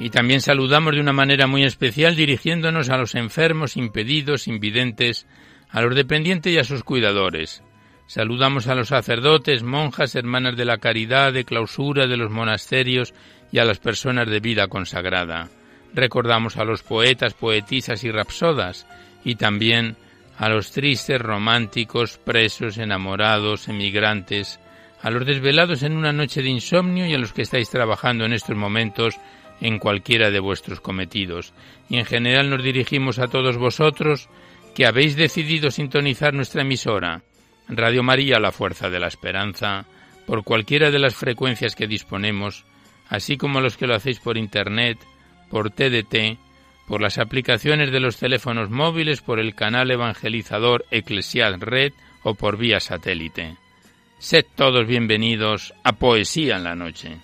Y también saludamos de una manera muy especial dirigiéndonos a los enfermos, impedidos, invidentes, a los dependientes y a sus cuidadores. Saludamos a los sacerdotes, monjas, hermanas de la caridad, de clausura, de los monasterios y a las personas de vida consagrada. Recordamos a los poetas, poetisas y rapsodas, y también a los tristes, románticos, presos, enamorados, emigrantes, a los desvelados en una noche de insomnio y a los que estáis trabajando en estos momentos en cualquiera de vuestros cometidos, y en general nos dirigimos a todos vosotros que habéis decidido sintonizar nuestra emisora, Radio María La Fuerza de la Esperanza, por cualquiera de las frecuencias que disponemos, así como los que lo hacéis por Internet, por TDT, por las aplicaciones de los teléfonos móviles, por el canal evangelizador Eclesial Red o por vía satélite. Sed todos bienvenidos a Poesía en la Noche.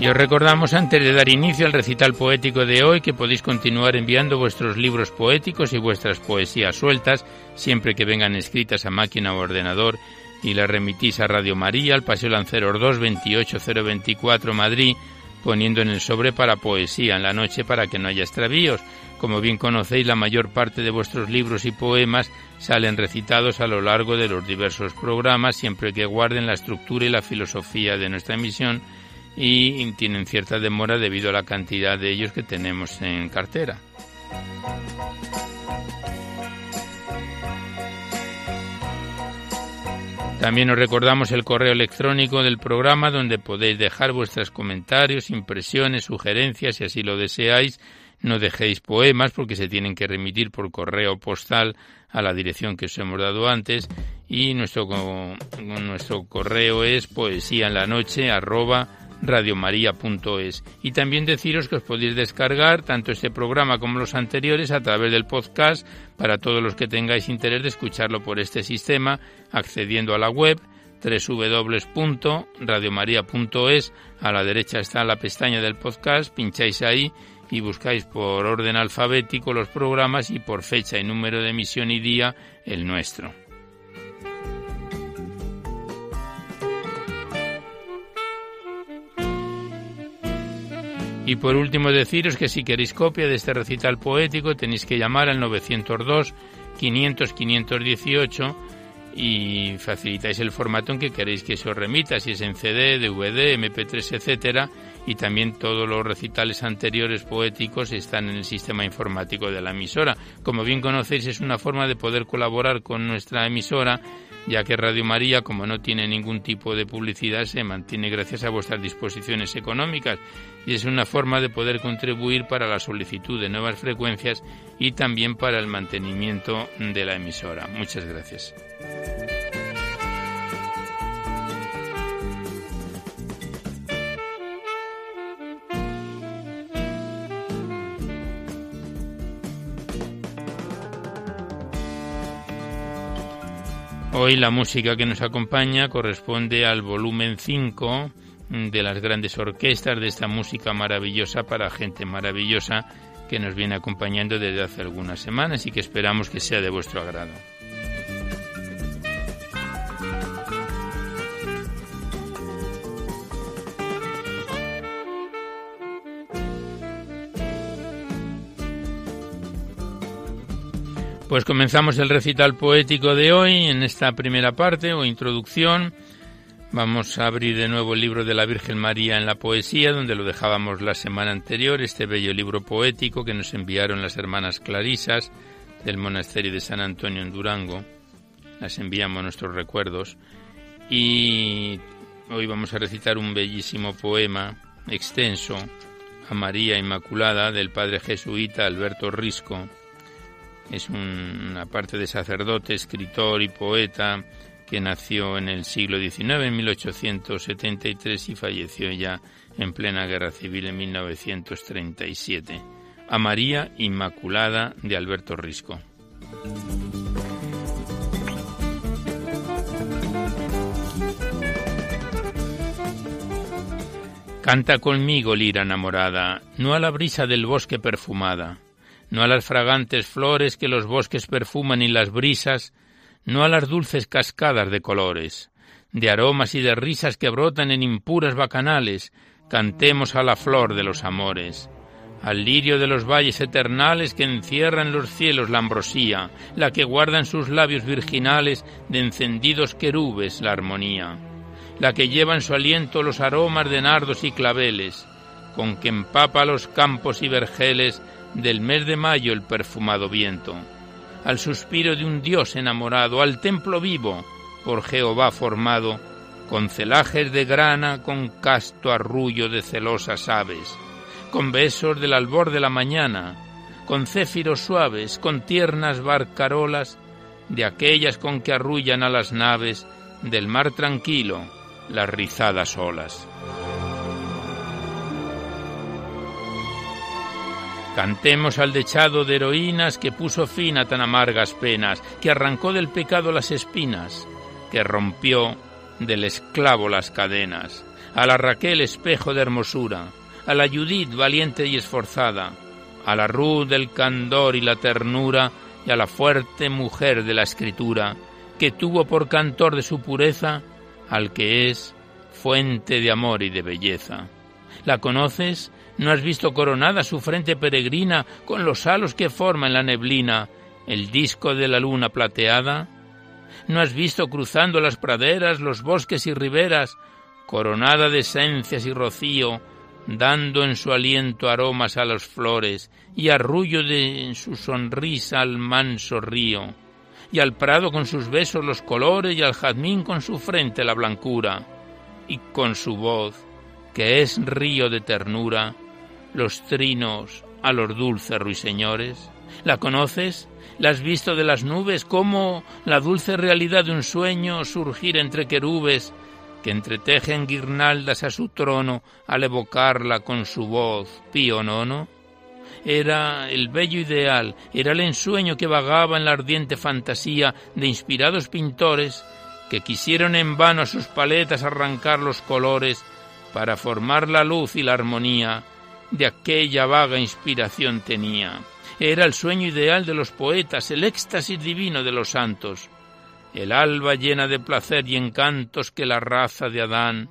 Y os recordamos antes de dar inicio al recital poético de hoy que podéis continuar enviando vuestros libros poéticos y vuestras poesías sueltas siempre que vengan escritas a máquina o ordenador y las remitís a Radio María, al Paseo Lanceros 2, 28024 Madrid, poniendo en el sobre para poesía en la noche para que no haya extravíos. Como bien conocéis, la mayor parte de vuestros libros y poemas salen recitados a lo largo de los diversos programas, siempre que guarden la estructura y la filosofía de nuestra emisión y tienen cierta demora debido a la cantidad de ellos que tenemos en cartera. También os recordamos el correo electrónico del programa donde podéis dejar vuestros comentarios, impresiones, sugerencias, si así lo deseáis. No dejéis poemas porque se tienen que remitir por correo postal a la dirección que os hemos dado antes y nuestro, nuestro correo es poesía en la noche radiomaria.es. Y también deciros que os podéis descargar tanto este programa como los anteriores a través del podcast para todos los que tengáis interés de escucharlo por este sistema, accediendo a la web www.radiomaria.es. A la derecha está la pestaña del podcast, pincháis ahí y buscáis por orden alfabético los programas y por fecha y número de emisión y día el nuestro. Y por último deciros que si queréis copia de este recital poético tenéis que llamar al 902 500 518 y facilitáis el formato en que queréis que se os remita, si es en CD, DVD, MP3, etcétera, y también todos los recitales anteriores poéticos están en el sistema informático de la emisora. Como bien conocéis, es una forma de poder colaborar con nuestra emisora ya que Radio María, como no tiene ningún tipo de publicidad, se mantiene gracias a vuestras disposiciones económicas y es una forma de poder contribuir para la solicitud de nuevas frecuencias y también para el mantenimiento de la emisora. Muchas gracias. Hoy la música que nos acompaña corresponde al volumen 5 de las grandes orquestas de esta música maravillosa para gente maravillosa que nos viene acompañando desde hace algunas semanas y que esperamos que sea de vuestro agrado. Pues comenzamos el recital poético de hoy en esta primera parte o introducción. Vamos a abrir de nuevo el libro de la Virgen María en la poesía, donde lo dejábamos la semana anterior, este bello libro poético que nos enviaron las hermanas Clarisas del monasterio de San Antonio en Durango. Las enviamos nuestros recuerdos. Y hoy vamos a recitar un bellísimo poema extenso a María Inmaculada del padre jesuita Alberto Risco es una parte de sacerdote, escritor y poeta que nació en el siglo XIX, en 1873, y falleció ya en plena guerra civil en 1937. A María Inmaculada de Alberto Risco. Canta conmigo, lira enamorada, no a la brisa del bosque perfumada no a las fragantes flores que los bosques perfuman y las brisas, no a las dulces cascadas de colores, de aromas y de risas que brotan en impuras bacanales, cantemos a la flor de los amores, al lirio de los valles eternales que encierran los cielos la ambrosía, la que guarda en sus labios virginales de encendidos querubes la armonía, la que lleva en su aliento los aromas de nardos y claveles, con que empapa los campos y vergeles del mes de mayo el perfumado viento, al suspiro de un Dios enamorado, al templo vivo por Jehová formado, con celajes de grana, con casto arrullo de celosas aves, con besos del albor de la mañana, con céfiros suaves, con tiernas barcarolas, de aquellas con que arrullan a las naves del mar tranquilo las rizadas olas. Cantemos al dechado de heroínas que puso fin a tan amargas penas, que arrancó del pecado las espinas, que rompió del esclavo las cadenas, a la Raquel espejo de hermosura, a la Judith valiente y esforzada, a la Ruth del candor y la ternura, y a la fuerte mujer de la escritura, que tuvo por cantor de su pureza al que es fuente de amor y de belleza. ¿La conoces? ¿No has visto coronada su frente peregrina con los halos que forma en la neblina el disco de la luna plateada? ¿No has visto cruzando las praderas, los bosques y riberas, coronada de esencias y rocío, dando en su aliento aromas a las flores y arrullo de en su sonrisa al manso río, y al prado con sus besos los colores y al jazmín con su frente la blancura, y con su voz, que es río de ternura, los trinos a los dulces ruiseñores? ¿La conoces? ¿La has visto de las nubes? ¿Cómo la dulce realidad de un sueño surgir entre querubes que entretejen guirnaldas a su trono al evocarla con su voz pío nono? Era el bello ideal, era el ensueño que vagaba en la ardiente fantasía de inspirados pintores que quisieron en vano a sus paletas arrancar los colores para formar la luz y la armonía de aquella vaga inspiración tenía. Era el sueño ideal de los poetas, el éxtasis divino de los santos, el alba llena de placer y encantos que la raza de Adán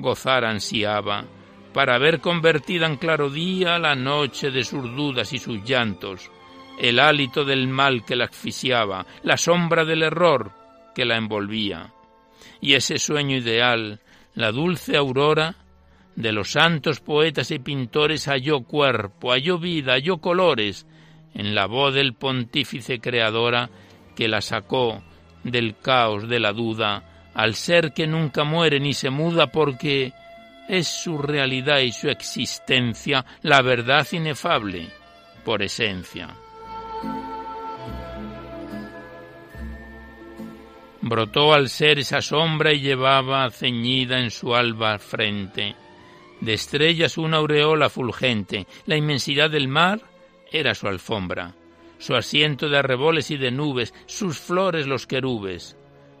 gozar ansiaba, para ver convertida en claro día la noche de sus dudas y sus llantos, el hálito del mal que la asfixiaba, la sombra del error que la envolvía. Y ese sueño ideal, la dulce aurora, de los santos poetas y pintores halló cuerpo, halló vida, halló colores en la voz del pontífice creadora que la sacó del caos de la duda al ser que nunca muere ni se muda porque es su realidad y su existencia la verdad inefable por esencia. Brotó al ser esa sombra y llevaba ceñida en su alba frente de estrellas una aureola fulgente, la inmensidad del mar era su alfombra, su asiento de arreboles y de nubes, sus flores los querubes,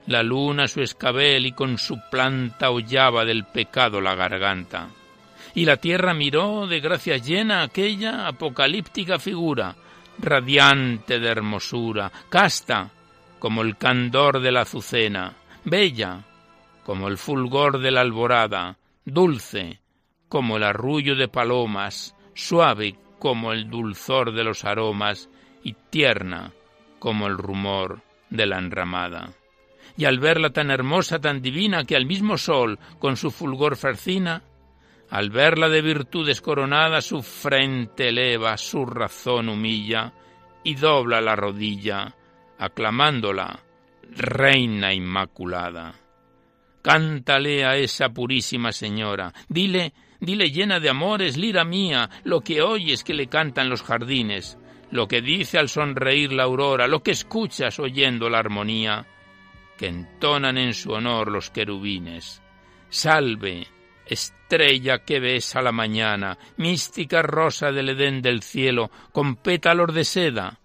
la luna su escabel y con su planta hollaba del pecado la garganta. Y la tierra miró de gracia llena aquella apocalíptica figura, radiante de hermosura, casta como el candor de la azucena, bella como el fulgor de la alborada, dulce como el arrullo de palomas, suave como el dulzor de los aromas y tierna como el rumor de la enramada. Y al verla tan hermosa, tan divina, que al mismo sol, con su fulgor fascina, al verla de virtudes coronada, su frente eleva, su razón humilla, y dobla la rodilla, aclamándola, Reina Inmaculada. Cántale a esa purísima señora, dile, dile llena de amores, lira mía, lo que oyes que le cantan los jardines, lo que dice al sonreír la aurora, lo que escuchas oyendo la armonía, que entonan en su honor los querubines. Salve, estrella que ves a la mañana, mística rosa del Edén del cielo, con pétalos de seda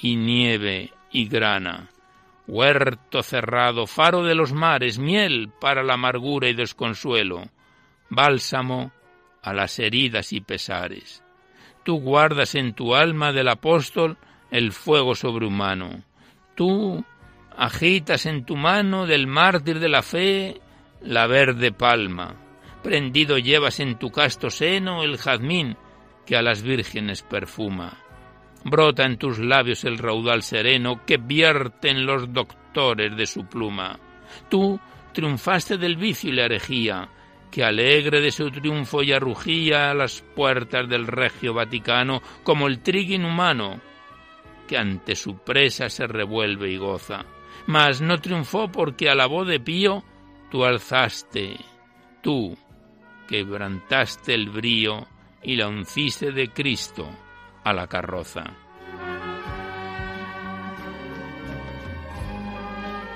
y nieve y grana. Huerto cerrado, faro de los mares, miel para la amargura y desconsuelo, bálsamo a las heridas y pesares tú guardas en tu alma del apóstol el fuego sobrehumano. Tú agitas en tu mano del mártir de la fe la verde palma. Prendido llevas en tu casto seno el jazmín que a las vírgenes perfuma. Brota en tus labios el raudal sereno que vierten los doctores de su pluma. Tú triunfaste del vicio y la herejía, que alegre de su triunfo ya rugía a las puertas del regio Vaticano como el trigo inhumano, que ante su presa se revuelve y goza. Mas no triunfó porque a la voz de Pío tú alzaste, tú, quebrantaste el brío y la unciste de Cristo a la carroza.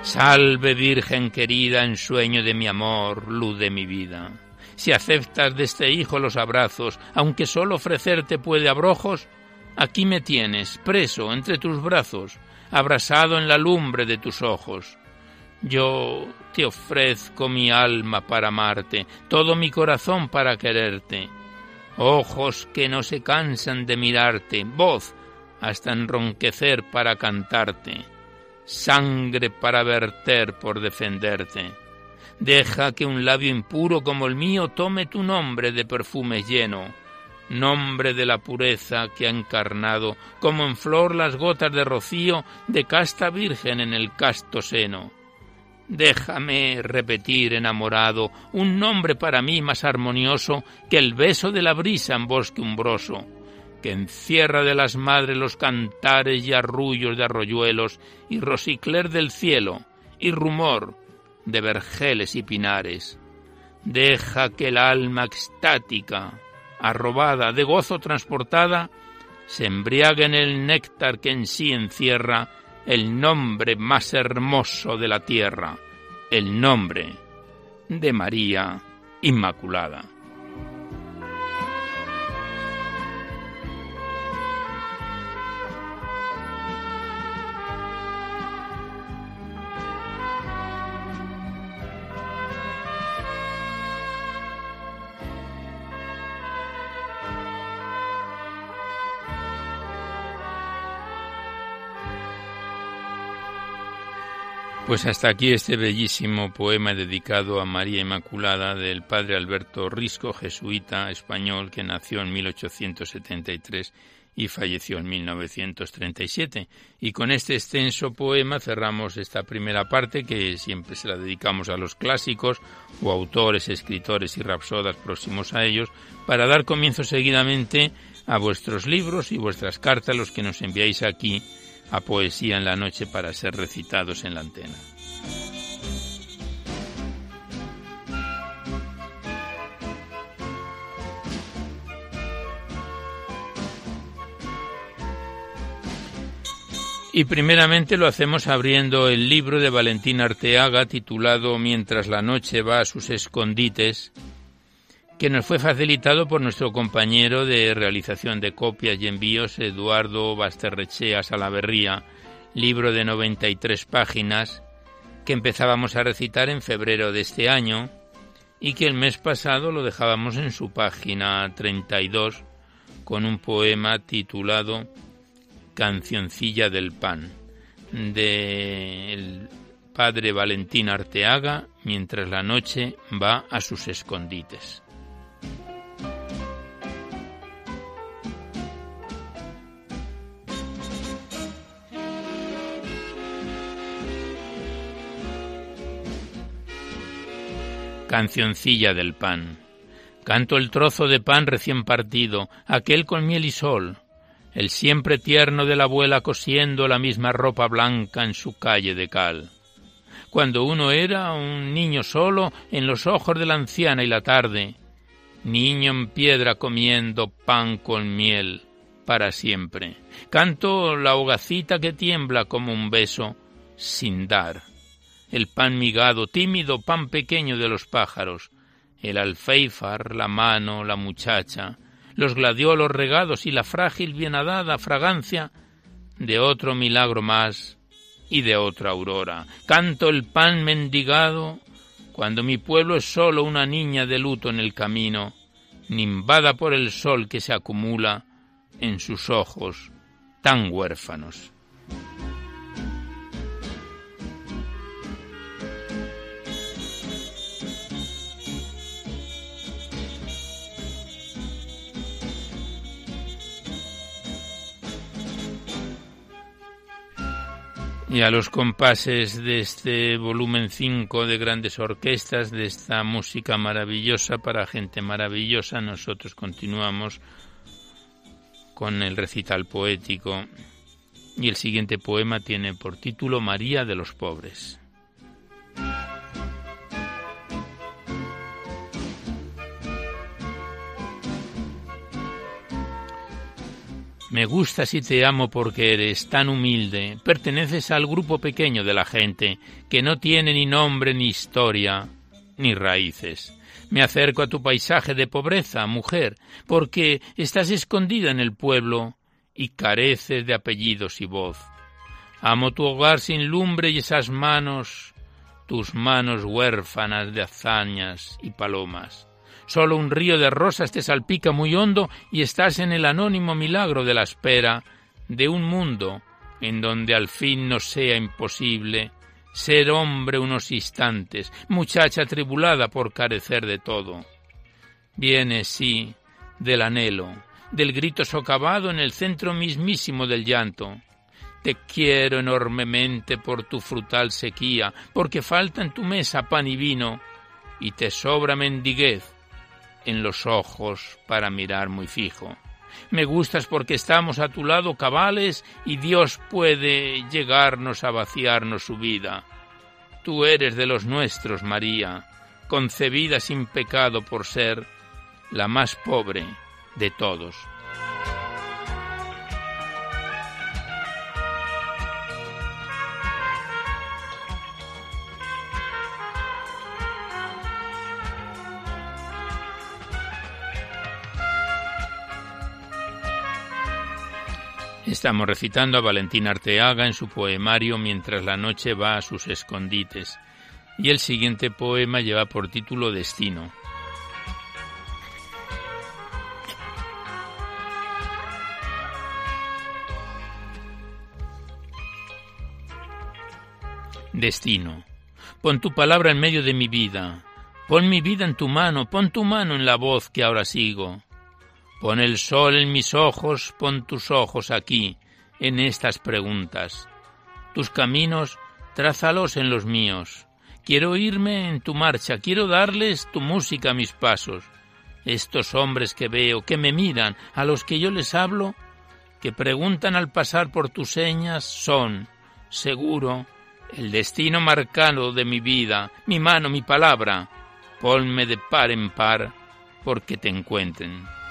Salve Virgen querida, en sueño de mi amor, luz de mi vida. Si aceptas de este hijo los abrazos, aunque solo ofrecerte puede abrojos, aquí me tienes, preso entre tus brazos, abrasado en la lumbre de tus ojos. Yo te ofrezco mi alma para amarte, todo mi corazón para quererte. Ojos que no se cansan de mirarte, voz hasta enronquecer para cantarte sangre para verter por defenderte. Deja que un labio impuro como el mío tome tu nombre de perfume lleno, nombre de la pureza que ha encarnado como en flor las gotas de rocío de casta virgen en el casto seno. Déjame repetir enamorado un nombre para mí más armonioso que el beso de la brisa en bosque umbroso que encierra de las madres los cantares y arrullos de arroyuelos y rosicler del cielo y rumor de vergeles y pinares. Deja que el alma extática, arrobada, de gozo transportada, se embriague en el néctar que en sí encierra el nombre más hermoso de la tierra, el nombre de María Inmaculada. Pues hasta aquí este bellísimo poema dedicado a María Inmaculada del padre Alberto Risco, jesuita español que nació en 1873 y falleció en 1937. Y con este extenso poema cerramos esta primera parte que siempre se la dedicamos a los clásicos o autores, escritores y rapsodas próximos a ellos para dar comienzo seguidamente a vuestros libros y vuestras cartas, los que nos enviáis aquí a poesía en la noche para ser recitados en la antena. Y primeramente lo hacemos abriendo el libro de Valentín Arteaga titulado Mientras la noche va a sus escondites, que nos fue facilitado por nuestro compañero de realización de copias y envíos, Eduardo Basterrechea Salaverría, libro de 93 páginas, que empezábamos a recitar en febrero de este año y que el mes pasado lo dejábamos en su página 32 con un poema titulado Cancioncilla del Pan, del padre Valentín Arteaga, mientras la noche va a sus escondites. Cancioncilla del pan. Canto el trozo de pan recién partido, aquel con miel y sol, el siempre tierno de la abuela cosiendo la misma ropa blanca en su calle de cal. Cuando uno era un niño solo, en los ojos de la anciana y la tarde, niño en piedra comiendo pan con miel para siempre. Canto la hogacita que tiembla como un beso sin dar. El pan migado, tímido pan pequeño de los pájaros, el alféifar, la mano, la muchacha, los gladiolos regados y la frágil bienadada fragancia de otro milagro más y de otra aurora. Canto el pan mendigado cuando mi pueblo es solo una niña de luto en el camino, nimbada por el sol que se acumula en sus ojos tan huérfanos. Y a los compases de este volumen 5 de grandes orquestas, de esta música maravillosa para gente maravillosa, nosotros continuamos con el recital poético y el siguiente poema tiene por título María de los Pobres. Me gustas y te amo porque eres tan humilde, perteneces al grupo pequeño de la gente que no tiene ni nombre ni historia ni raíces. Me acerco a tu paisaje de pobreza, mujer, porque estás escondida en el pueblo y careces de apellidos y voz. Amo tu hogar sin lumbre y esas manos, tus manos huérfanas de hazañas y palomas. Solo un río de rosas te salpica muy hondo y estás en el anónimo milagro de la espera de un mundo en donde al fin no sea imposible ser hombre unos instantes, muchacha tribulada por carecer de todo. Viene, sí, del anhelo, del grito socavado en el centro mismísimo del llanto. Te quiero enormemente por tu frutal sequía, porque falta en tu mesa pan y vino, y te sobra mendiguez en los ojos para mirar muy fijo. Me gustas porque estamos a tu lado cabales y Dios puede llegarnos a vaciarnos su vida. Tú eres de los nuestros, María, concebida sin pecado por ser la más pobre de todos. Estamos recitando a Valentín Arteaga en su poemario Mientras la noche va a sus escondites, y el siguiente poema lleva por título Destino. Destino. Pon tu palabra en medio de mi vida. Pon mi vida en tu mano, pon tu mano en la voz que ahora sigo. Pon el sol en mis ojos, pon tus ojos aquí, en estas preguntas. Tus caminos, trázalos en los míos. Quiero irme en tu marcha, quiero darles tu música a mis pasos. Estos hombres que veo, que me miran, a los que yo les hablo, que preguntan al pasar por tus señas, son, seguro, el destino marcado de mi vida, mi mano, mi palabra. Ponme de par en par, porque te encuentren.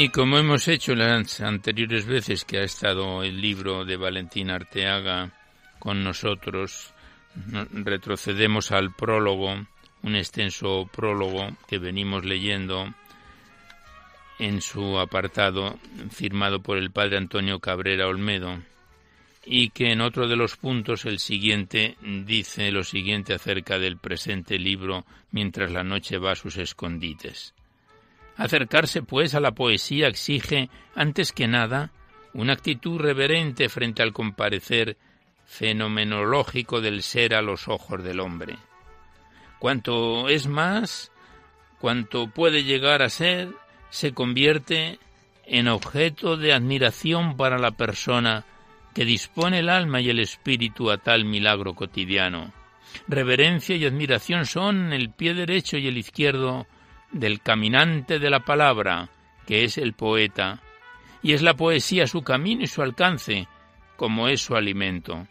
Y como hemos hecho las anteriores veces que ha estado el libro de Valentín Arteaga con nosotros, retrocedemos al prólogo, un extenso prólogo que venimos leyendo en su apartado firmado por el padre Antonio Cabrera Olmedo y que en otro de los puntos el siguiente dice lo siguiente acerca del presente libro mientras la noche va a sus escondites. Acercarse, pues, a la poesía exige, antes que nada, una actitud reverente frente al comparecer fenomenológico del ser a los ojos del hombre. Cuanto es más, cuanto puede llegar a ser, se convierte en objeto de admiración para la persona que dispone el alma y el espíritu a tal milagro cotidiano. Reverencia y admiración son el pie derecho y el izquierdo del caminante de la palabra, que es el poeta, y es la poesía su camino y su alcance, como es su alimento.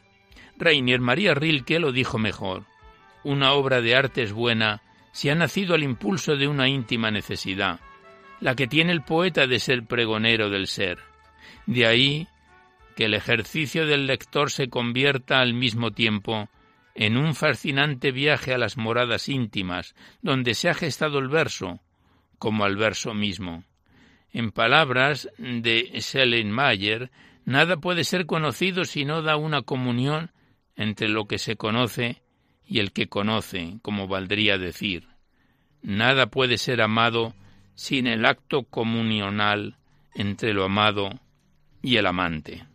Rainier María Rilke lo dijo mejor. Una obra de arte es buena si ha nacido al impulso de una íntima necesidad, la que tiene el poeta de ser pregonero del ser. De ahí que el ejercicio del lector se convierta al mismo tiempo en un fascinante viaje a las moradas íntimas, donde se ha gestado el verso, como al verso mismo. En palabras de Schellenmayer, nada puede ser conocido si no da una comunión entre lo que se conoce y el que conoce, como valdría decir. Nada puede ser amado sin el acto comunional entre lo amado y el amante.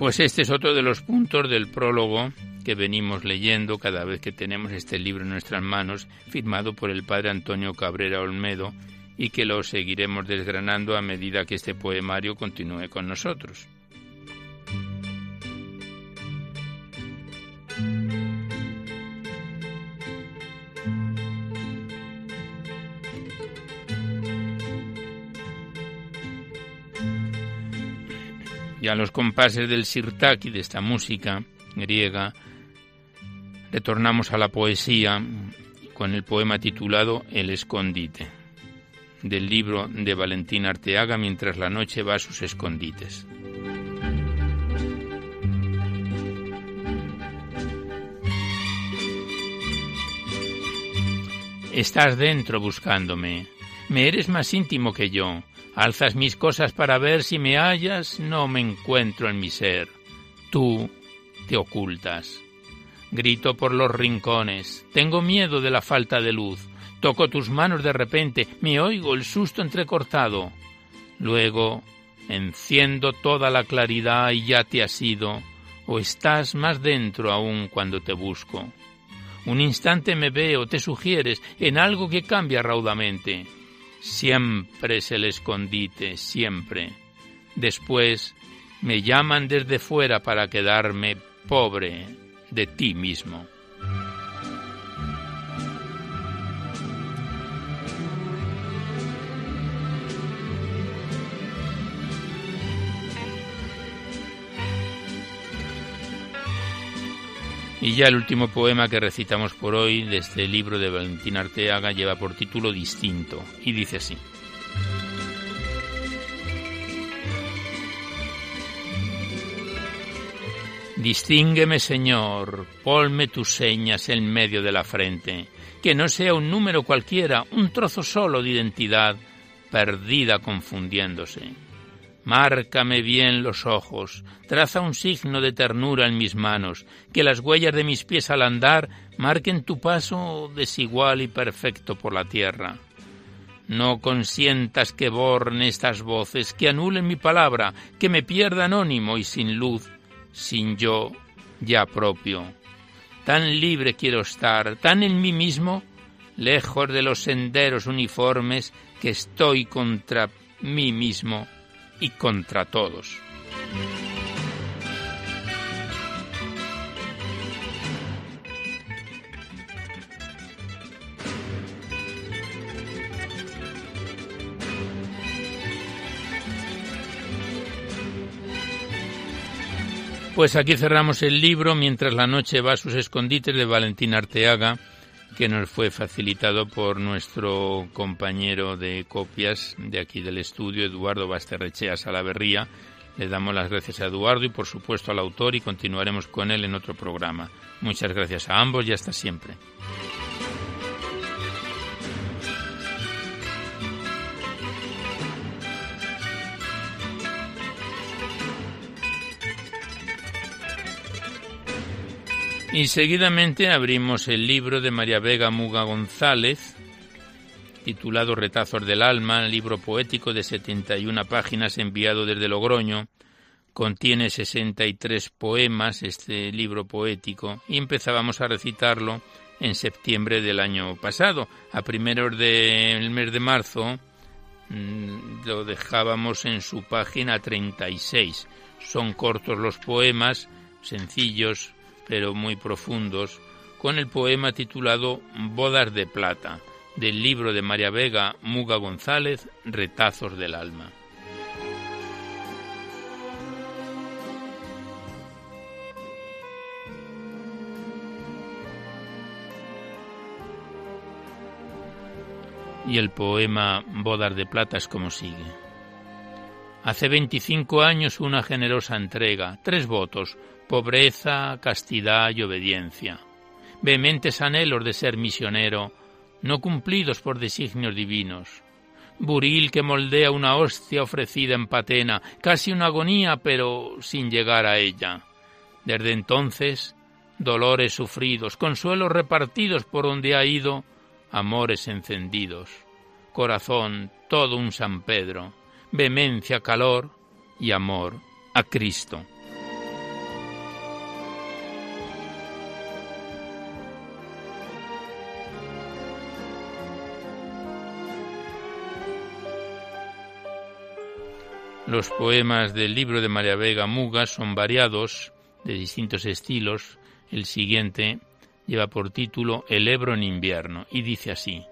Pues este es otro de los puntos del prólogo que venimos leyendo cada vez que tenemos este libro en nuestras manos, firmado por el padre Antonio Cabrera Olmedo, y que lo seguiremos desgranando a medida que este poemario continúe con nosotros. Y a los compases del sirtaki, de esta música griega, retornamos a la poesía con el poema titulado El escondite, del libro de Valentín Arteaga mientras la noche va a sus escondites. Estás dentro buscándome. Me eres más íntimo que yo. Alzas mis cosas para ver si me hallas. No me encuentro en mi ser. Tú te ocultas. Grito por los rincones. Tengo miedo de la falta de luz. Toco tus manos de repente. Me oigo el susto entrecortado. Luego enciendo toda la claridad y ya te has ido. O estás más dentro aún cuando te busco. Un instante me veo, te sugieres, en algo que cambia raudamente. Siempre es el escondite, siempre. Después me llaman desde fuera para quedarme pobre de ti mismo. Y ya el último poema que recitamos por hoy de este libro de Valentín Arteaga lleva por título Distinto y dice así. Distíngueme, Señor, ponme tus señas en medio de la frente, que no sea un número cualquiera, un trozo solo de identidad, perdida confundiéndose Márcame bien los ojos, traza un signo de ternura en mis manos, que las huellas de mis pies al andar marquen tu paso desigual y perfecto por la tierra. No consientas que borren estas voces, que anulen mi palabra, que me pierda anónimo y sin luz, sin yo ya propio. Tan libre quiero estar, tan en mí mismo, lejos de los senderos uniformes, que estoy contra mí mismo y contra todos. Pues aquí cerramos el libro mientras la noche va a sus escondites de Valentín Arteaga que nos fue facilitado por nuestro compañero de copias de aquí del estudio, Eduardo Basterrechea Salaverría. Le damos las gracias a Eduardo y por supuesto al autor y continuaremos con él en otro programa. Muchas gracias a ambos y hasta siempre. Y seguidamente abrimos el libro de María Vega Muga González, titulado Retazos del Alma, libro poético de 71 páginas enviado desde Logroño. Contiene 63 poemas este libro poético y empezábamos a recitarlo en septiembre del año pasado. A primeros del mes de marzo mm, lo dejábamos en su página 36. Son cortos los poemas, sencillos, pero muy profundos, con el poema titulado Bodas de Plata, del libro de María Vega Muga González, Retazos del Alma. Y el poema Bodas de Plata es como sigue. Hace 25 años una generosa entrega, tres votos, pobreza, castidad y obediencia. Vehementes anhelos de ser misionero, no cumplidos por designios divinos. Buril que moldea una hostia ofrecida en patena, casi una agonía, pero sin llegar a ella. Desde entonces, dolores sufridos, consuelos repartidos por donde ha ido, amores encendidos. Corazón, todo un San Pedro, vehemencia, calor y amor a Cristo. Los poemas del libro de María Vega Muga son variados, de distintos estilos. El siguiente lleva por título El Ebro en invierno y dice así.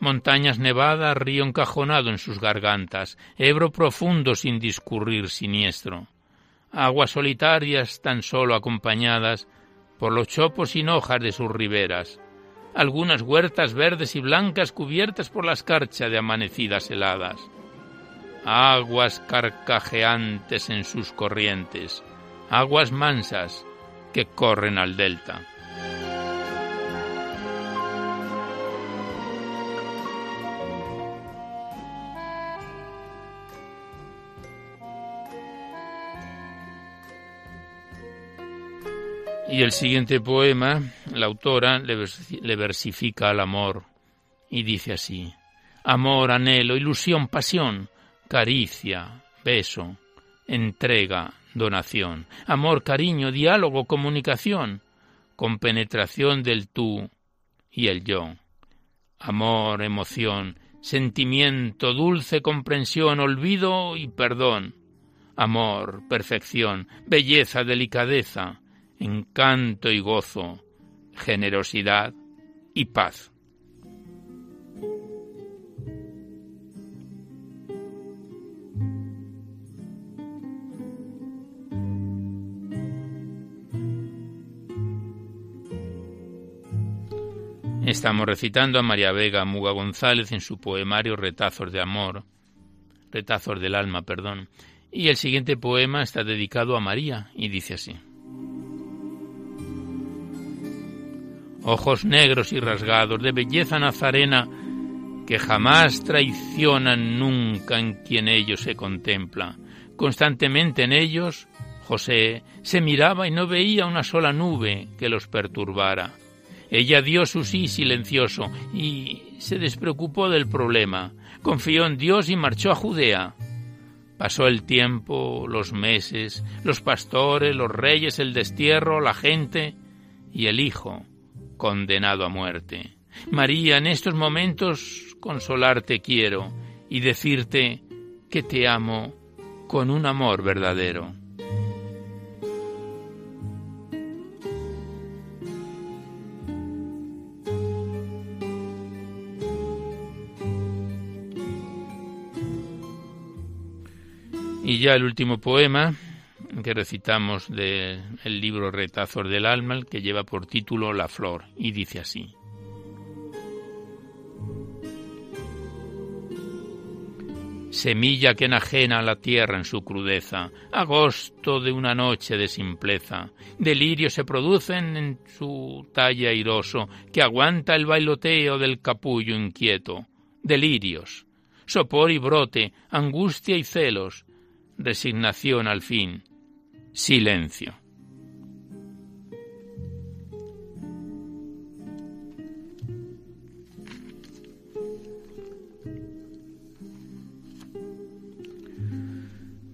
Montañas nevadas, río encajonado en sus gargantas, Ebro profundo sin discurrir siniestro. Aguas solitarias tan solo acompañadas por los chopos sin hojas de sus riberas. Algunas huertas verdes y blancas cubiertas por la escarcha de amanecidas heladas aguas carcajeantes en sus corrientes, aguas mansas que corren al delta. Y el siguiente poema, la autora le versifica al amor y dice así, Amor, anhelo, ilusión, pasión, caricia, beso, entrega, donación, amor, cariño, diálogo, comunicación, compenetración del tú y el yo, amor, emoción, sentimiento, dulce comprensión, olvido y perdón, amor, perfección, belleza, delicadeza, encanto y gozo, generosidad y paz. Estamos recitando a María Vega Muga González en su poemario Retazos de Amor, Retazos del Alma, perdón. Y el siguiente poema está dedicado a María y dice así. Ojos negros y rasgados de belleza nazarena que jamás traicionan nunca en quien ellos se contempla. Constantemente en ellos, José se miraba y no veía una sola nube que los perturbara ella dio su sí silencioso y se despreocupó del problema. Confió en Dios y marchó a Judea. Pasó el tiempo, los meses, los pastores, los reyes, el destierro, la gente y el Hijo, condenado a muerte. María, en estos momentos consolarte quiero y decirte que te amo con un amor verdadero. Y ya el último poema que recitamos del libro Retazos del Alma, que lleva por título La Flor, y dice así. Semilla que enajena a la tierra en su crudeza, agosto de una noche de simpleza, delirios se producen en su talle airoso, que aguanta el bailoteo del capullo inquieto, delirios, sopor y brote, angustia y celos, resignación al fin, silencio.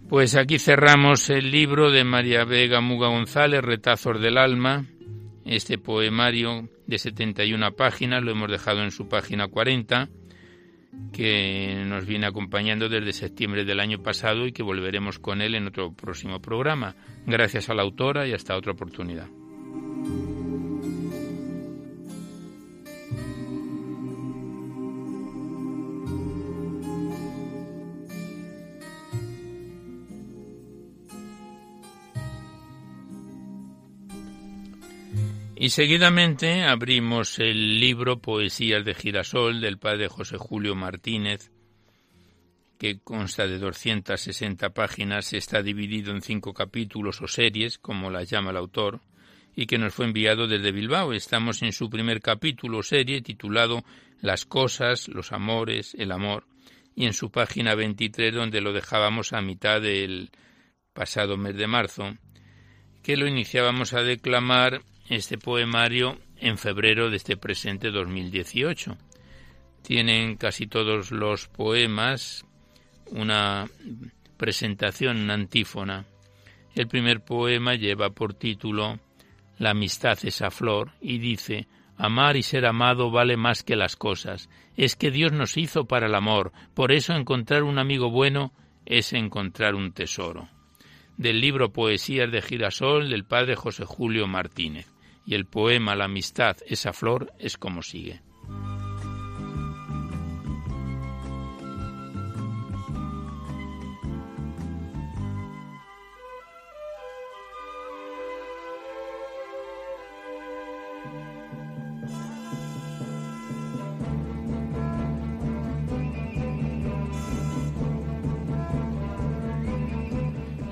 Pues aquí cerramos el libro de María Vega Muga González, Retazos del Alma. Este poemario de 71 páginas lo hemos dejado en su página 40 que nos viene acompañando desde septiembre del año pasado y que volveremos con él en otro próximo programa. Gracias a la autora y hasta otra oportunidad. Y seguidamente abrimos el libro Poesías de Girasol del padre José Julio Martínez, que consta de 260 páginas, está dividido en cinco capítulos o series, como las llama el autor, y que nos fue enviado desde Bilbao. Estamos en su primer capítulo o serie titulado Las cosas, los amores, el amor, y en su página 23 donde lo dejábamos a mitad del pasado mes de marzo, que lo iniciábamos a declamar este poemario en febrero de este presente 2018. Tienen casi todos los poemas una presentación, antífona. El primer poema lleva por título La amistad es a flor y dice Amar y ser amado vale más que las cosas. Es que Dios nos hizo para el amor, por eso encontrar un amigo bueno es encontrar un tesoro. Del libro Poesías de Girasol del padre José Julio Martínez y el poema La amistad, esa flor, es como sigue.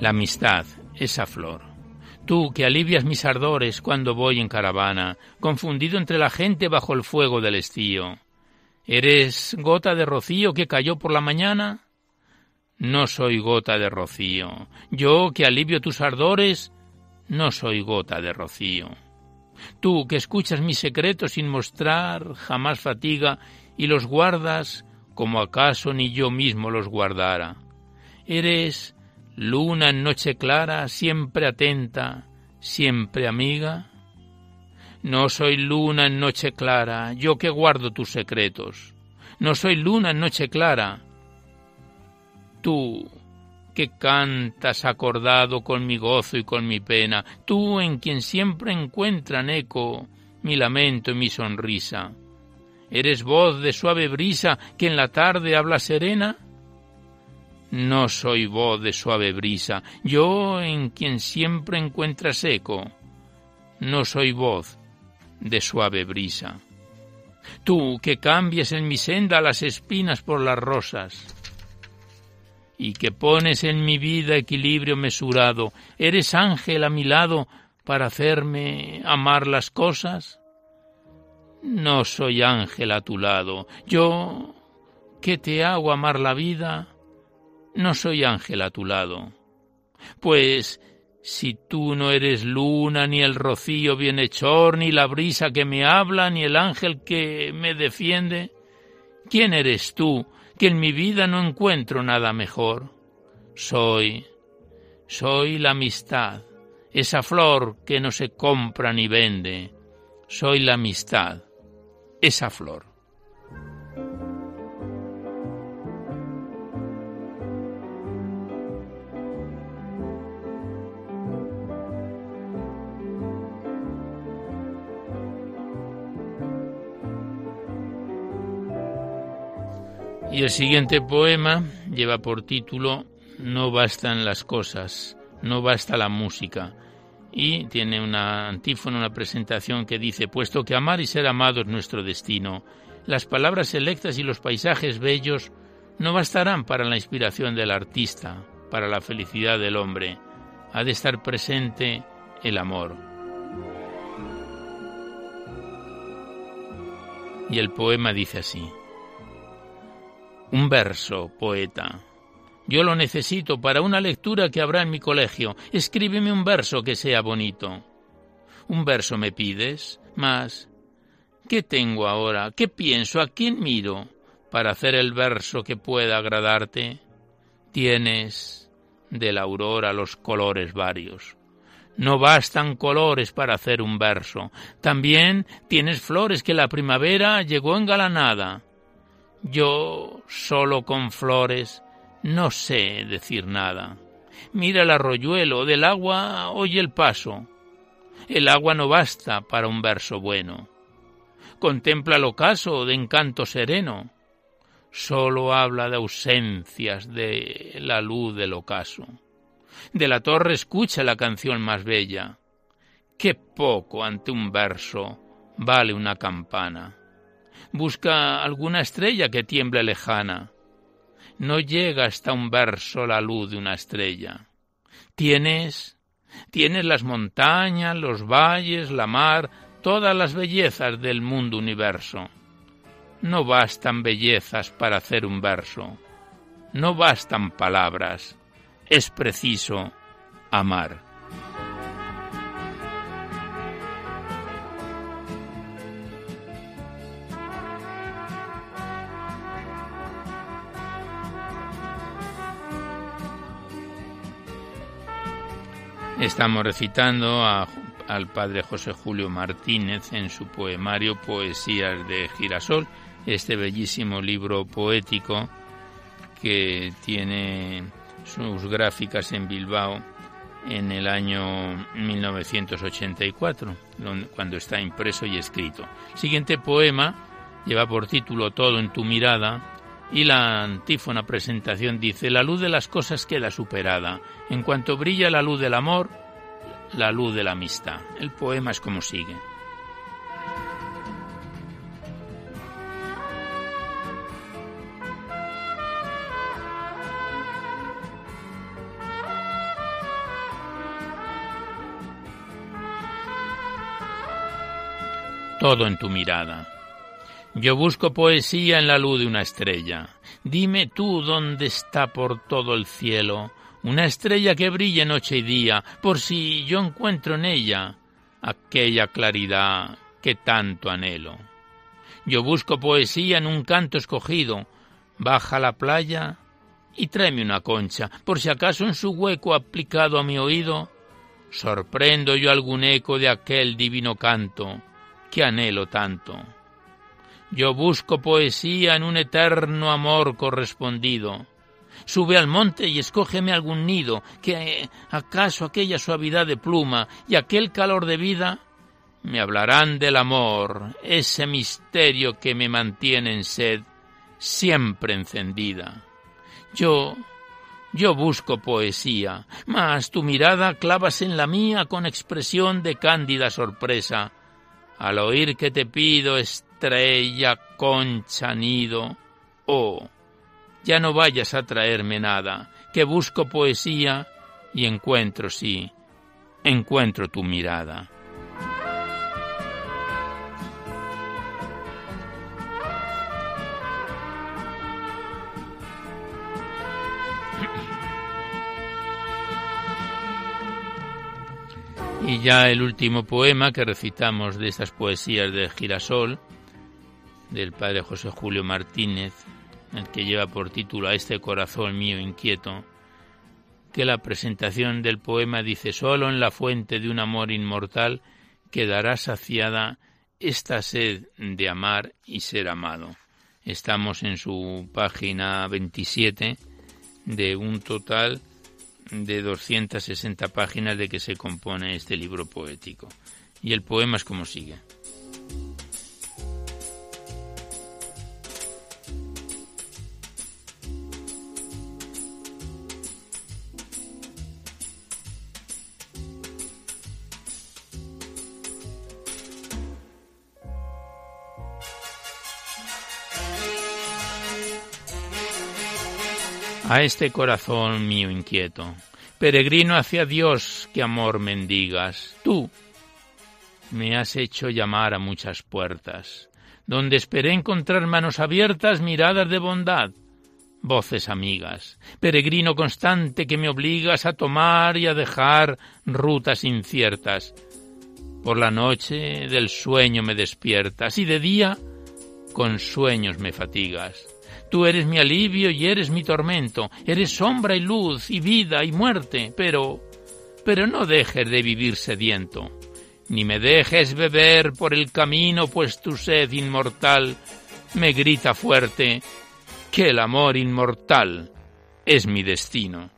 La amistad, esa flor. Tú que alivias mis ardores cuando voy en caravana, confundido entre la gente bajo el fuego del estío. ¿Eres gota de rocío que cayó por la mañana? No soy gota de rocío. Yo que alivio tus ardores, no soy gota de rocío. Tú que escuchas mis secretos sin mostrar jamás fatiga y los guardas como acaso ni yo mismo los guardara. Eres luna en noche clara, siempre atenta, siempre amiga? No soy luna en noche clara, yo que guardo tus secretos. No soy luna en noche clara. Tú, que cantas acordado con mi gozo y con mi pena, tú en quien siempre encuentran eco mi lamento y mi sonrisa. ¿Eres voz de suave brisa que en la tarde habla serena? No soy voz de suave brisa, yo en quien siempre encuentras eco. No soy voz de suave brisa. Tú que cambias en mi senda las espinas por las rosas y que pones en mi vida equilibrio mesurado, ¿eres ángel a mi lado para hacerme amar las cosas? No soy ángel a tu lado, yo que te hago amar la vida, no soy ángel a tu lado. Pues si tú no eres luna, ni el rocío bienhechor, ni la brisa que me habla, ni el ángel que me defiende, ¿quién eres tú que en mi vida no encuentro nada mejor? Soy, soy la amistad, esa flor que no se compra ni vende. Soy la amistad, esa flor. Y el siguiente poema lleva por título No bastan las cosas, no basta la música. Y tiene una antífona, una presentación que dice, puesto que amar y ser amado es nuestro destino, las palabras selectas y los paisajes bellos no bastarán para la inspiración del artista, para la felicidad del hombre. Ha de estar presente el amor. Y el poema dice así. Un verso, poeta. Yo lo necesito para una lectura que habrá en mi colegio. Escríbeme un verso que sea bonito. Un verso me pides, mas ¿qué tengo ahora? ¿Qué pienso? ¿A quién miro para hacer el verso que pueda agradarte? Tienes de la aurora los colores varios. No bastan colores para hacer un verso. También tienes flores que la primavera llegó engalanada. Yo solo con flores no sé decir nada. Mira el arroyuelo, del agua oye el paso. El agua no basta para un verso bueno. Contempla el ocaso de encanto sereno. Solo habla de ausencias de la luz del ocaso. De la torre escucha la canción más bella. Qué poco ante un verso vale una campana. Busca alguna estrella que tiemble lejana. No llega hasta un verso la luz de una estrella. Tienes, tienes las montañas, los valles, la mar, todas las bellezas del mundo universo. No bastan bellezas para hacer un verso. No bastan palabras es preciso amar. Estamos recitando al padre José Julio Martínez en su poemario Poesías de Girasol, este bellísimo libro poético que tiene sus gráficas en Bilbao en el año 1984, cuando está impreso y escrito. Siguiente poema lleva por título Todo en tu mirada y la antífona presentación dice La luz de las cosas queda superada. En cuanto brilla la luz del amor, la luz de la amistad. El poema es como sigue. todo en tu mirada. Yo busco poesía en la luz de una estrella. Dime tú dónde está por todo el cielo una estrella que brille noche y día, por si yo encuentro en ella aquella claridad que tanto anhelo. Yo busco poesía en un canto escogido. Baja a la playa y tráeme una concha, por si acaso en su hueco aplicado a mi oído sorprendo yo algún eco de aquel divino canto que anhelo tanto. Yo busco poesía en un eterno amor correspondido. Sube al monte y escógeme algún nido, que acaso aquella suavidad de pluma y aquel calor de vida me hablarán del amor, ese misterio que me mantiene en sed, siempre encendida. Yo, yo busco poesía, mas tu mirada clavas en la mía con expresión de cándida sorpresa, al oír que te pido estrella, concha, nido, oh, ya no vayas a traerme nada, que busco poesía y encuentro, sí, encuentro tu mirada. Y ya el último poema que recitamos de estas poesías de Girasol, del padre José Julio Martínez, el que lleva por título A este corazón mío inquieto, que la presentación del poema dice solo en la fuente de un amor inmortal quedará saciada esta sed de amar y ser amado. Estamos en su página 27 de un total de 260 páginas de que se compone este libro poético. Y el poema es como sigue. A este corazón mío inquieto. Peregrino hacia Dios, que amor mendigas. Tú me has hecho llamar a muchas puertas, donde esperé encontrar manos abiertas, miradas de bondad, voces amigas. Peregrino constante que me obligas a tomar y a dejar rutas inciertas. Por la noche del sueño me despiertas y de día con sueños me fatigas Tú eres mi alivio y eres mi tormento, eres sombra y luz y vida y muerte, pero... pero no dejes de vivir sediento, ni me dejes beber por el camino, pues tu sed inmortal me grita fuerte que el amor inmortal es mi destino.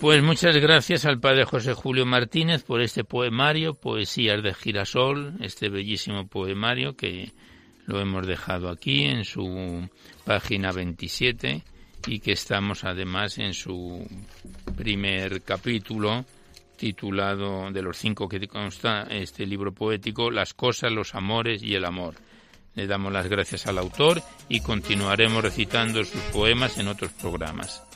Pues muchas gracias al padre José Julio Martínez por este poemario, Poesías de Girasol, este bellísimo poemario que lo hemos dejado aquí en su página 27 y que estamos además en su primer capítulo titulado de los cinco que consta este libro poético Las cosas, los amores y el amor. Le damos las gracias al autor y continuaremos recitando sus poemas en otros programas.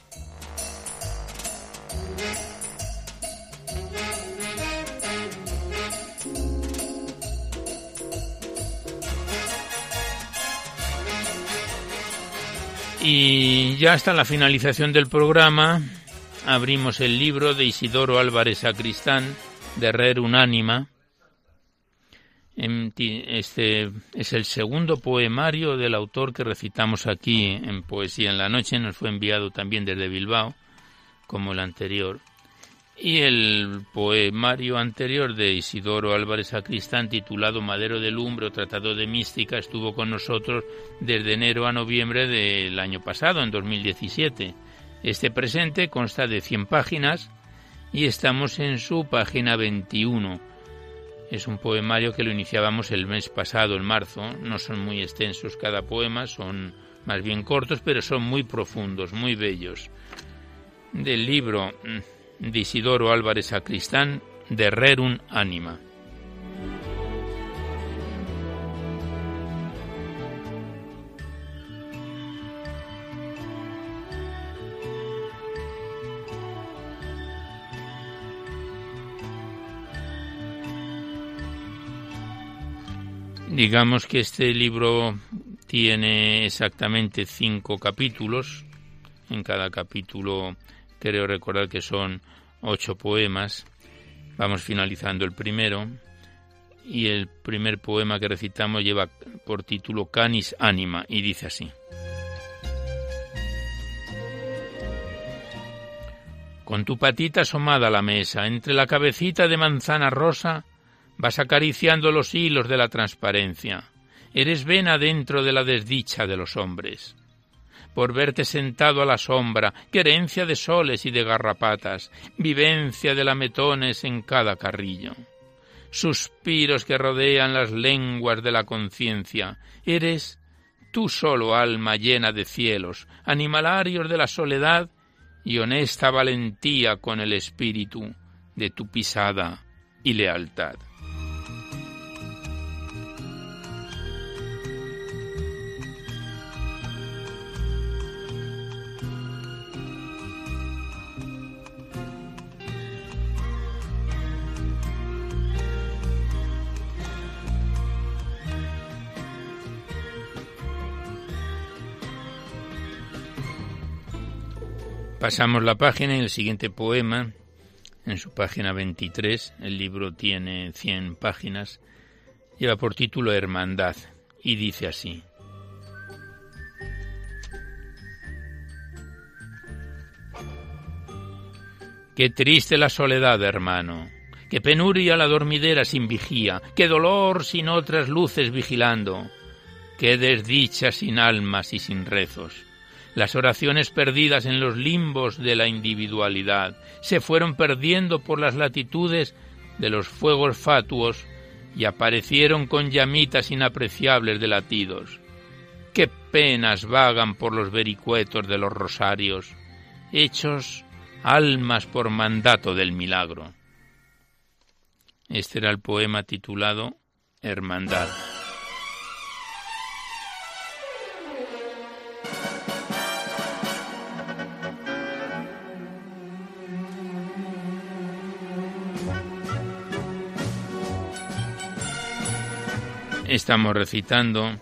Y ya hasta la finalización del programa abrimos el libro de Isidoro Álvarez Sacristán, de Rer Unánima. Este es el segundo poemario del autor que recitamos aquí en Poesía en la Noche. Nos fue enviado también desde Bilbao, como el anterior. Y el poemario anterior de Isidoro Álvarez Sacristán, titulado Madero de Lumbre o Tratado de Mística, estuvo con nosotros desde enero a noviembre del año pasado, en 2017. Este presente consta de 100 páginas y estamos en su página 21. Es un poemario que lo iniciábamos el mes pasado, en marzo. No son muy extensos cada poema, son más bien cortos, pero son muy profundos, muy bellos. Del libro mm, de Isidoro Álvarez Sacristán de Rerum Anima. Digamos que este libro tiene exactamente cinco capítulos. En cada capítulo creo recordar que son ocho poemas. Vamos finalizando el primero y el primer poema que recitamos lleva por título Canis Anima y dice así. Con tu patita asomada a la mesa, entre la cabecita de manzana rosa, vas acariciando los hilos de la transparencia. Eres vena dentro de la desdicha de los hombres por verte sentado a la sombra, querencia de soles y de garrapatas, vivencia de lametones en cada carrillo. Suspiros que rodean las lenguas de la conciencia, eres tú solo alma llena de cielos, animalarios de la soledad y honesta valentía con el espíritu de tu pisada y lealtad. Pasamos la página y el siguiente poema, en su página 23, el libro tiene 100 páginas, lleva por título Hermandad y dice así. Qué triste la soledad, hermano, qué penuria la dormidera sin vigía, qué dolor sin otras luces vigilando, qué desdicha sin almas y sin rezos las oraciones perdidas en los limbos de la individualidad se fueron perdiendo por las latitudes de los fuegos fatuos y aparecieron con llamitas inapreciables de latidos. Qué penas vagan por los vericuetos de los rosarios, hechos almas por mandato del milagro. Este era el poema titulado Hermandad. Estamos recitando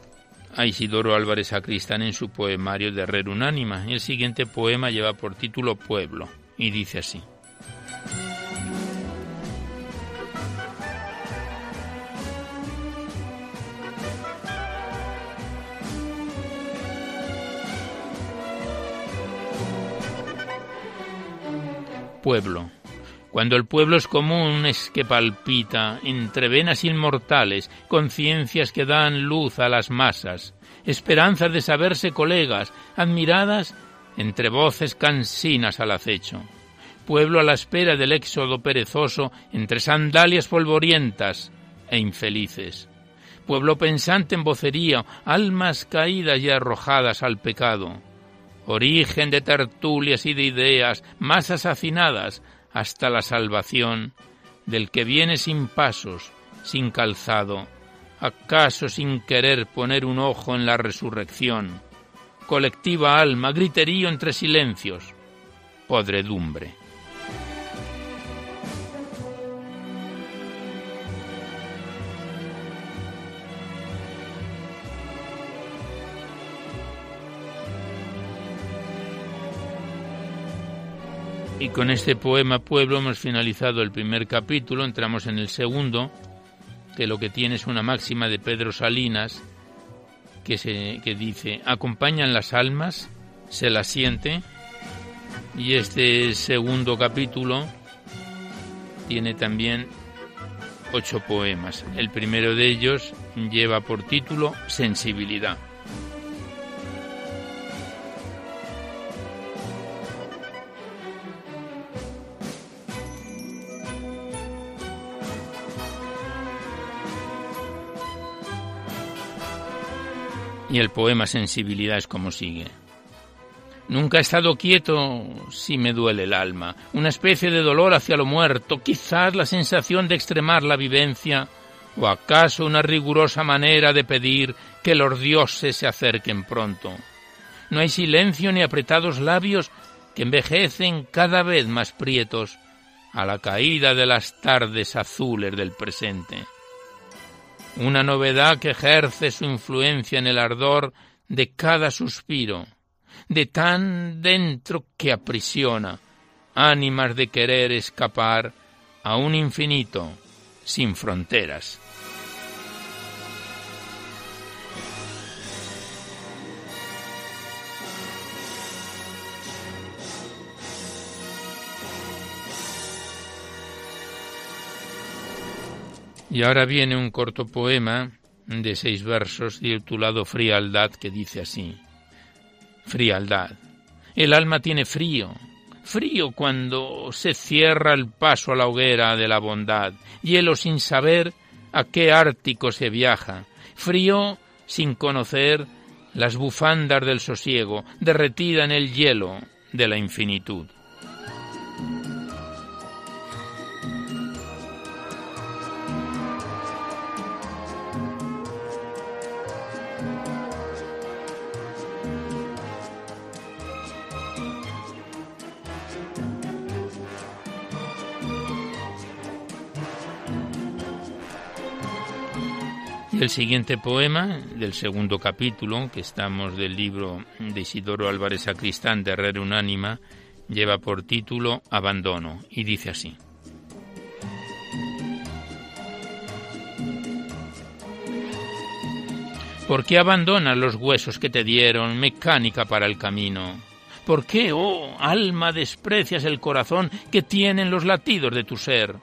a Isidoro Álvarez Sacristán en su poemario de Herrera Unánima. El siguiente poema lleva por título Pueblo y dice así. Pueblo. Cuando el pueblo es común es que palpita entre venas inmortales, conciencias que dan luz a las masas, esperanzas de saberse colegas, admiradas entre voces cansinas al acecho. Pueblo a la espera del éxodo perezoso entre sandalias polvorientas e infelices. Pueblo pensante en vocería, almas caídas y arrojadas al pecado. Origen de tertulias y de ideas, masas hacinadas, hasta la salvación del que viene sin pasos, sin calzado, acaso sin querer poner un ojo en la resurrección, colectiva alma, griterío entre silencios, podredumbre. Y con este poema Pueblo hemos finalizado el primer capítulo, entramos en el segundo, que lo que tiene es una máxima de Pedro Salinas, que, se, que dice, acompañan las almas, se las siente, y este segundo capítulo tiene también ocho poemas. El primero de ellos lleva por título Sensibilidad. Y el poema Sensibilidad es como sigue. Nunca he estado quieto si me duele el alma, una especie de dolor hacia lo muerto, quizás la sensación de extremar la vivencia, o acaso una rigurosa manera de pedir que los dioses se acerquen pronto. No hay silencio ni apretados labios que envejecen cada vez más prietos a la caída de las tardes azules del presente una novedad que ejerce su influencia en el ardor de cada suspiro, de tan dentro que aprisiona, ánimas de querer escapar a un infinito sin fronteras. Y ahora viene un corto poema de seis versos titulado Frialdad que dice así. Frialdad. El alma tiene frío, frío cuando se cierra el paso a la hoguera de la bondad, hielo sin saber a qué ártico se viaja, frío sin conocer las bufandas del sosiego, derretida en el hielo de la infinitud. El siguiente poema del segundo capítulo, que estamos del libro de Isidoro Álvarez Sacristán de Herrera Unánima, lleva por título Abandono y dice así. ¿Por qué abandonas los huesos que te dieron mecánica para el camino? ¿Por qué, oh alma, desprecias el corazón que tienen los latidos de tu ser?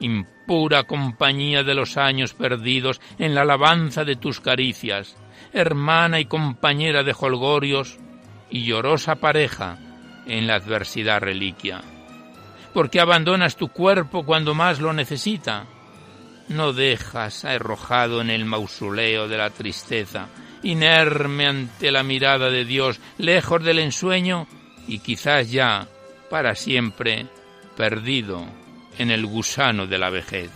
Impura compañía de los años perdidos en la alabanza de tus caricias, hermana y compañera de holgorios y llorosa pareja en la adversidad reliquia. ¿Por qué abandonas tu cuerpo cuando más lo necesita? No dejas arrojado en el mausoleo de la tristeza, inerme ante la mirada de Dios, lejos del ensueño y quizás ya, para siempre, perdido en el gusano de la vejez.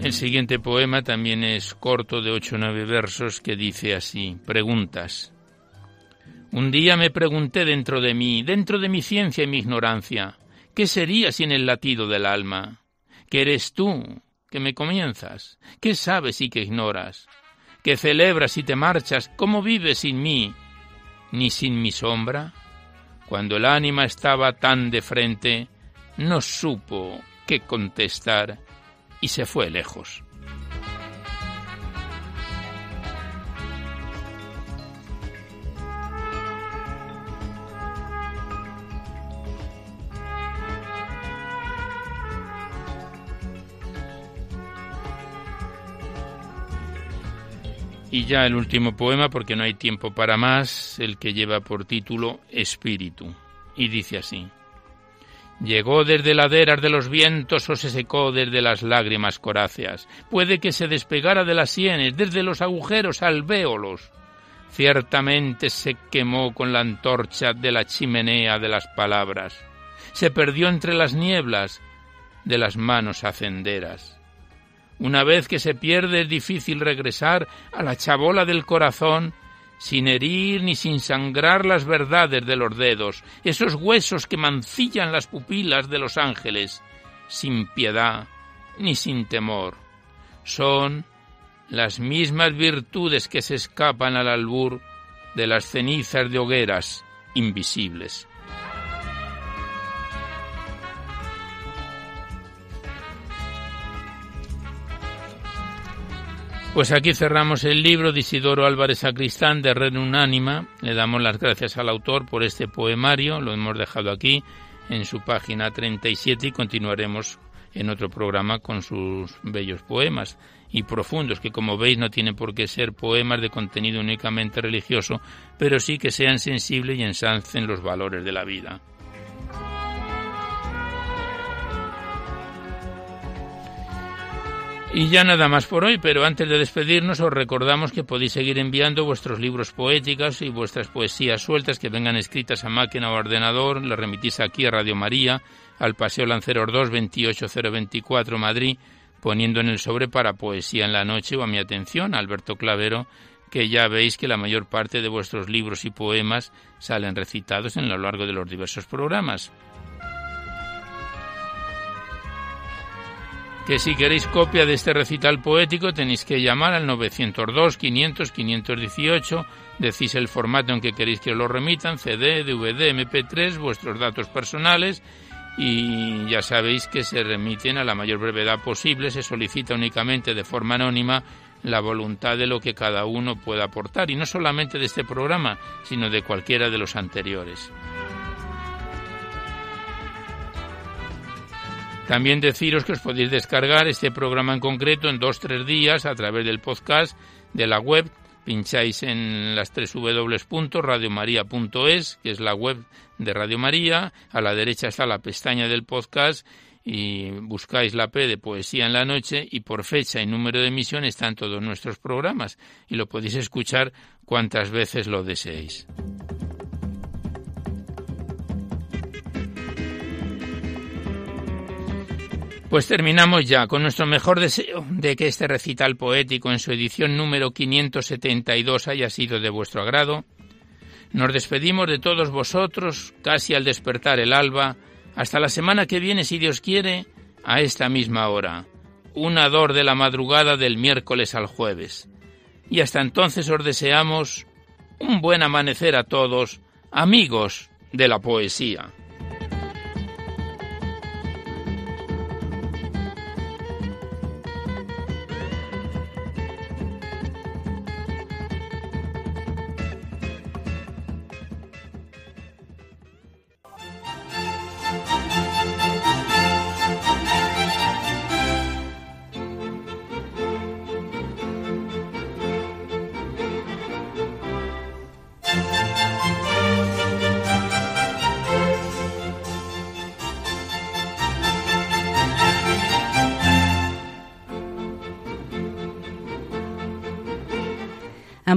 El siguiente poema también es corto de ocho o nueve versos que dice así, preguntas. Un día me pregunté dentro de mí, dentro de mi ciencia y mi ignorancia, ¿qué sería sin el latido del alma? ¿Qué eres tú que me comienzas? ¿Qué sabes y qué ignoras? ¿Qué celebras y te marchas? ¿Cómo vives sin mí? ¿Ni sin mi sombra? Cuando el ánima estaba tan de frente, no supo qué contestar y se fue lejos. Y ya el último poema, porque no hay tiempo para más, el que lleva por título Espíritu. Y dice así. Llegó desde laderas de los vientos o se secó desde las lágrimas coráceas. Puede que se despegara de las sienes, desde los agujeros alvéolos. Ciertamente se quemó con la antorcha de la chimenea de las palabras. Se perdió entre las nieblas de las manos hacenderas. Una vez que se pierde es difícil regresar a la chabola del corazón sin herir ni sin sangrar las verdades de los dedos, esos huesos que mancillan las pupilas de los ángeles, sin piedad ni sin temor. Son las mismas virtudes que se escapan al albur de las cenizas de hogueras invisibles. Pues aquí cerramos el libro de Isidoro Álvarez Sacristán de Red Unánima. Le damos las gracias al autor por este poemario. Lo hemos dejado aquí en su página 37 y continuaremos en otro programa con sus bellos poemas y profundos, que como veis no tienen por qué ser poemas de contenido únicamente religioso, pero sí que sean sensibles y ensancen los valores de la vida. Y ya nada más por hoy, pero antes de despedirnos os recordamos que podéis seguir enviando vuestros libros poéticos y vuestras poesías sueltas que vengan escritas a máquina o ordenador, las remitís aquí a Radio María, al Paseo Lanceros 2, 28024 Madrid, poniendo en el sobre para Poesía en la Noche o a mi atención, Alberto Clavero, que ya veis que la mayor parte de vuestros libros y poemas salen recitados en lo largo de los diversos programas. Que si queréis copia de este recital poético tenéis que llamar al 902 500 518, decís el formato en que queréis que os lo remitan, CD, DVD, MP3, vuestros datos personales y ya sabéis que se remiten a la mayor brevedad posible, se solicita únicamente de forma anónima la voluntad de lo que cada uno pueda aportar y no solamente de este programa, sino de cualquiera de los anteriores. También deciros que os podéis descargar este programa en concreto en dos tres días a través del podcast de la web. Pincháis en las tres www.radiomaria.es, que es la web de Radio María. A la derecha está la pestaña del podcast y buscáis la P de Poesía en la Noche y por fecha y número de emisión están todos nuestros programas y lo podéis escuchar cuantas veces lo deseéis. Pues terminamos ya con nuestro mejor deseo de que este recital poético en su edición número 572 haya sido de vuestro agrado. Nos despedimos de todos vosotros casi al despertar el alba. Hasta la semana que viene, si Dios quiere, a esta misma hora. Un ador de la madrugada del miércoles al jueves. Y hasta entonces os deseamos un buen amanecer a todos, amigos de la poesía.